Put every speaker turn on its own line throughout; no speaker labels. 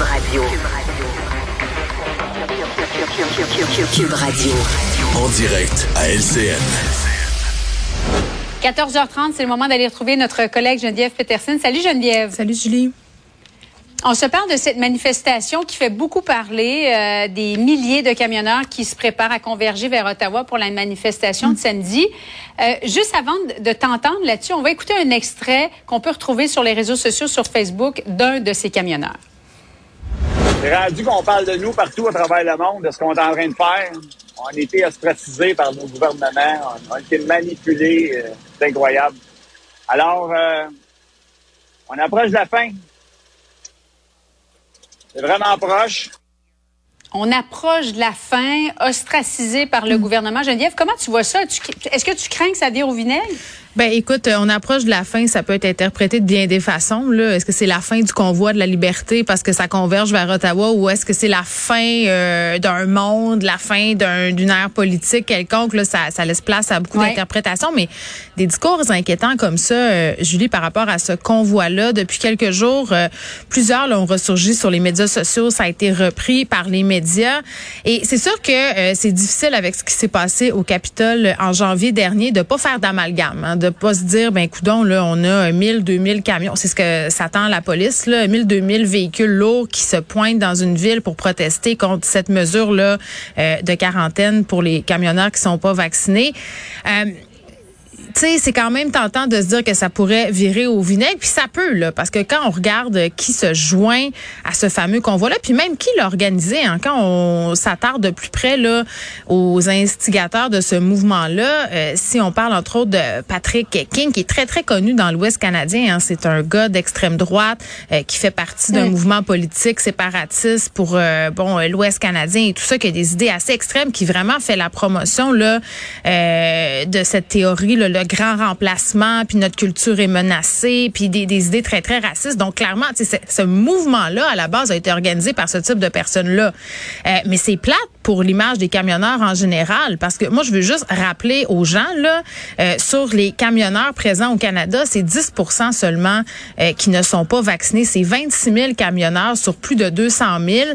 Cube Radio. Cube Radio.
En direct à LCN.
14h30, c'est le moment d'aller retrouver notre collègue Geneviève Peterson. Salut Geneviève.
Salut Julie.
On se parle de cette manifestation qui fait beaucoup parler euh, des milliers de camionneurs qui se préparent à converger vers Ottawa pour la manifestation de samedi. Euh, juste avant de t'entendre là-dessus, on va écouter un extrait qu'on peut retrouver sur les réseaux sociaux, sur Facebook, d'un de ces camionneurs.
C'est rendu qu'on parle de nous partout à travers le monde, de ce qu'on est en train de faire. On a été ostracisés par nos gouvernements, on a été manipulés, euh, c'est incroyable. Alors, euh, on approche de la fin. C'est vraiment proche.
On approche de la fin, ostracisé par le gouvernement. Geneviève, comment tu vois ça? Est-ce que tu crains que ça vire au vinaigre?
Ben écoute, euh, on approche de la fin, ça peut être interprété de bien des façons. Là, est-ce que c'est la fin du convoi de la liberté parce que ça converge vers Ottawa, ou est-ce que c'est la fin euh, d'un monde, la fin d'un- d'une ère politique quelconque? Là, ça, ça laisse place à beaucoup
Ouais.
d'interprétations, mais des discours inquiétants comme ça, euh, Julie, par rapport à ce convoi-là, depuis quelques jours, euh, plusieurs l'ont ressurgi sur les médias sociaux, ça a été repris par les médias, et c'est sûr que euh, c'est difficile avec ce qui s'est passé au Capitole en janvier dernier de pas faire d'amalgame, hein, de pas se dire ben coudon là on a 1000 2000 camions, c'est ce que s'attend la police là, 1000 2000 véhicules lourds qui se pointent dans une ville pour protester contre cette mesure là de quarantaine pour les camionneurs qui sont pas vaccinés. Euh, tu sais, c'est quand même tentant de se dire que ça pourrait virer au vinaigre, puis ça peut là, parce que quand on regarde qui se joint à ce fameux convoi-là, puis même qui l'a organisé, hein, quand on s'attarde de plus près là aux instigateurs de ce mouvement-là, euh, si on parle entre autres de Patrick King, qui est très très connu dans l'Ouest canadien, hein, c'est un gars d'extrême droite euh, qui fait partie d'un mouvement politique séparatiste pour euh, bon l'Ouest canadien et tout ça, qui a des idées assez extrêmes, qui vraiment fait la promotion là euh, de cette théorie, là, grand remplacement, puis notre culture est menacée, puis des, idées très très racistes. Donc clairement, ce mouvement-là à la base a été organisé par ce type de personnes-là. Euh, mais c'est plate pour l'image des camionneurs en général, parce que moi je veux juste rappeler aux gens là, euh, sur les camionneurs présents au Canada, c'est 10% seulement euh, qui ne sont pas vaccinés. C'est 26 000 camionneurs sur plus de 200 000.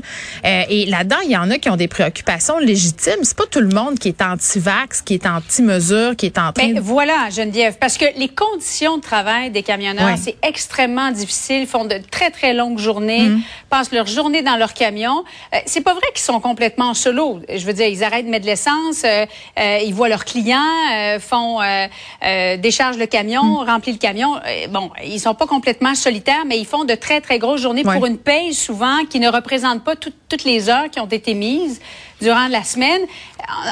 Euh, et là-dedans, il y en a qui ont des préoccupations légitimes. C'est pas tout le monde qui est anti-vax, qui est anti-mesure, qui est en train
Ben,
de
voilà, Geneviève, parce que les conditions de travail des camionneurs, c'est extrêmement difficile. Ils font de très, très longues journées,
Mm.
passent leur journée dans leur camion. Euh, c'est pas vrai qu'ils sont complètement solo. Je veux dire, ils arrêtent de mettre de l'essence, euh, euh, ils voient leurs clients, euh, font déchargent le camion,
Mm.
remplissent le camion. Bon, ils sont pas complètement solitaires, mais ils font de très, très grosses journées
Ouais.
pour une paye souvent qui ne représente pas tout- toutes les heures qui ont été mises durant la semaine.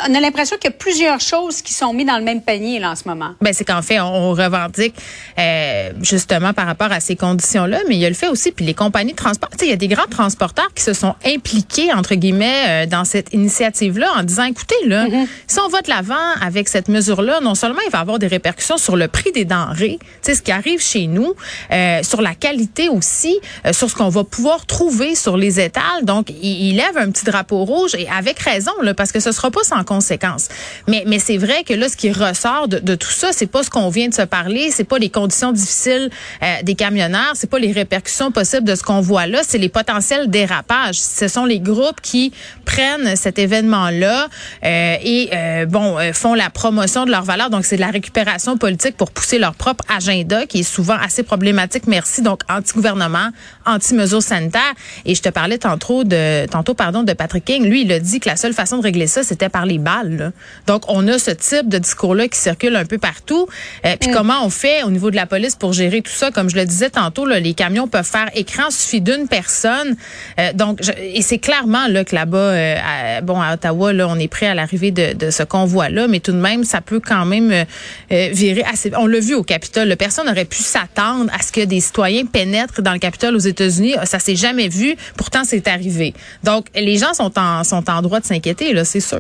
On a l'impression qu'il y a plusieurs choses qui sont mises dans le même panier là, en ce moment.
Ben c'est qu'en fait, on, on revendique euh, justement par rapport à ces conditions-là, mais il y a le fait aussi, puis les compagnies de transport, tu sais, il y a des grands transporteurs qui se sont impliqués, entre guillemets, euh, dans cette initiative-là en disant, écoutez, là, si on va de l'avant avec cette mesure-là, non seulement il va avoir des répercussions sur le prix des denrées, tu sais, ce qui arrive chez nous, euh, sur la qualité aussi, sur ce qu'on va pouvoir trouver sur les étals. Donc, il, il lève un petit drapeau rouge et avec raison, parce que ce sera pas sans conséquence. Mais, mais c'est vrai que là, ce qui ressort de, de tout ça, c'est pas ce qu'on vient de se parler, c'est pas les conditions difficiles euh, des camionneurs, c'est pas les répercussions possibles de ce qu'on voit là, c'est les potentiels dérapages. Ce sont les groupes qui prennent cet événement-là euh, et euh, bon euh, font la promotion de leurs valeurs. Donc c'est de la récupération politique pour pousser leur propre agenda qui est souvent assez problématique. Merci. Donc anti-gouvernement, anti-mesures sanitaires. Et je te parlais tantôt de tantôt pardon de Patrick King. Lui, il a dit que la seule façon de régler ça, c'était par les balles. là. Donc on a ce type de discours-là qui circule un peu partout. Euh, Puis comment on fait au niveau de la police pour gérer tout ça? Comme je le disais tantôt, là, les camions peuvent faire écran suffit d'une personne. Euh, donc je- et c'est clairement là que là-bas, euh, à, bon à Ottawa, là, on est prêt à l'arrivée de, de ce convoi-là, mais tout de même, ça peut quand même euh, euh, virer assez. On l'a vu au Capitole. Personne n'aurait pu s'attendre à ce que des citoyens pénètrent dans le Capitole aux États-Unis. Ça s'est jamais vu. Pourtant, c'est arrivé. Donc les gens sont en sont en droit de s'inquiéter là, c'est sûr.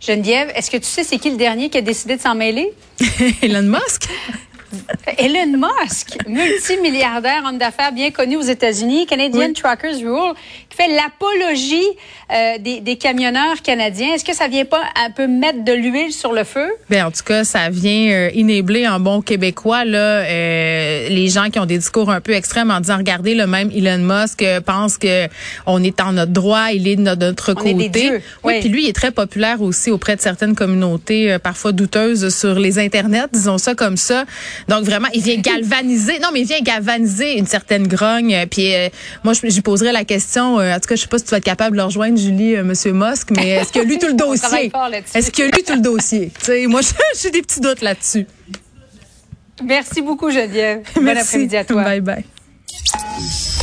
Geneviève, est-ce que tu sais c'est qui le dernier qui a décidé de s'en mêler?
Elon Musk?
Elon Musk, multimilliardaire, homme d'affaires bien connu aux États-Unis, Canadian Truckers Rule, qui fait l'apologie euh, des, des, camionneurs canadiens. Est-ce que ça vient pas un peu mettre de l'huile sur le feu?
Bien, en tout cas, ça vient euh, inébler en bon québécois là, euh, les gens qui ont des discours un peu extrêmes en disant, regardez, le même Elon Musk pense que on est en notre droit, il est de notre,
on
côté.
Est des dieux.
Oui, puis lui, il est très populaire aussi auprès de certaines communautés, euh, parfois douteuses sur les internets, disons ça comme ça. Donc vraiment, il vient galvaniser. Non, mais il vient galvaniser une certaine grogne. Puis euh, moi, je, je poserais la question. en tout cas, je sais pas si tu vas être capable de le rejoindre, Julie, Monsieur Musk, mais est-ce qu'il a lu tout le dossier? Est-ce qu'il a lu tout le dossier? Sais, Moi, j'ai des petits doutes là-dessus.
Merci beaucoup, Geneviève. Bon après-midi à toi.
Bye bye.